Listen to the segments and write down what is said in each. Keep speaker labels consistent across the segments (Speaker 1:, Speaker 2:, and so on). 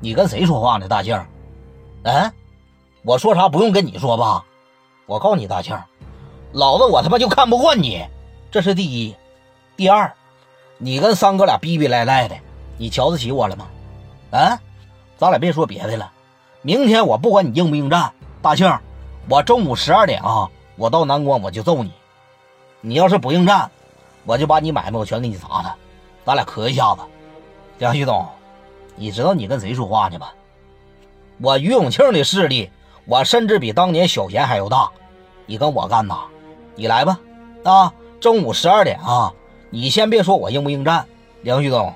Speaker 1: 你跟谁说话呢，大庆？嗯，我说啥不用跟你说吧？我告诉你，大庆，老子我他妈就看不惯你，这是第一。第二，你跟三哥俩逼逼赖赖的，你瞧得起我了吗？啊，咱俩别说别的了，明天我不管你应不应战，大庆，我中午十二点啊，我到南关我就揍你。你要是不应战，我就把你买卖我全给你砸了，咱俩磕一下子。梁旭东，你知道你跟谁说话呢吗？我于永庆的势力，我甚至比当年小贤还要大。你跟我干呐？你来吧！啊，中午十二点啊！你先别说我应不应战，梁旭东，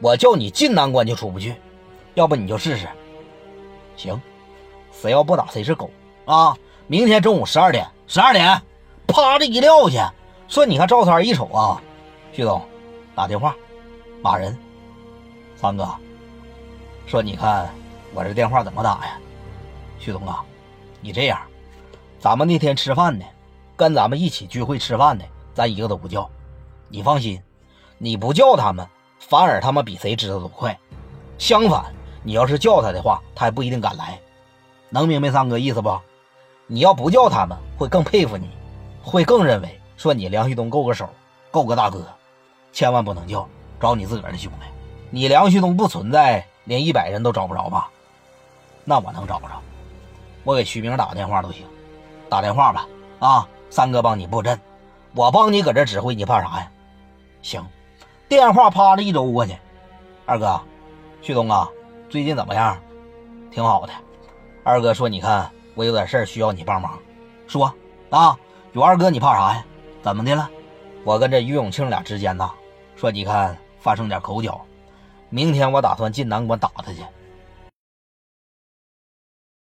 Speaker 1: 我叫你进南关就出不去，要不你就试试。行，谁要不打谁是狗啊！明天中午十二点，十二点，啪的一撂下，说你看赵三一瞅啊，旭东打电话骂人，三哥说你看我这电话怎么打呀？旭东啊，你这样。咱们那天吃饭呢，跟咱们一起聚会吃饭的，咱一个都不叫。你放心，你不叫他们，反而他们比谁知道都快。相反，你要是叫他的话，他还不一定敢来。能明白三哥意思不？你要不叫他们，会更佩服你，会更认为说你梁旭东够个手，够个大哥。千万不能叫，找你自个儿的兄弟。你梁旭东不存在，连一百人都找不着吧？那我能找着，我给徐明打个电话都行。打电话吧，啊，三哥帮你布阵，我帮你搁这指挥，你怕啥呀？行，电话啪的一周过去，二哥，旭东啊，最近怎么样？挺好的。二哥说，你看我有点事需要你帮忙，说啊，有二哥你怕啥呀？怎么的了？我跟这于永庆俩之间呐，说你看发生点口角，明天我打算进南关打他去，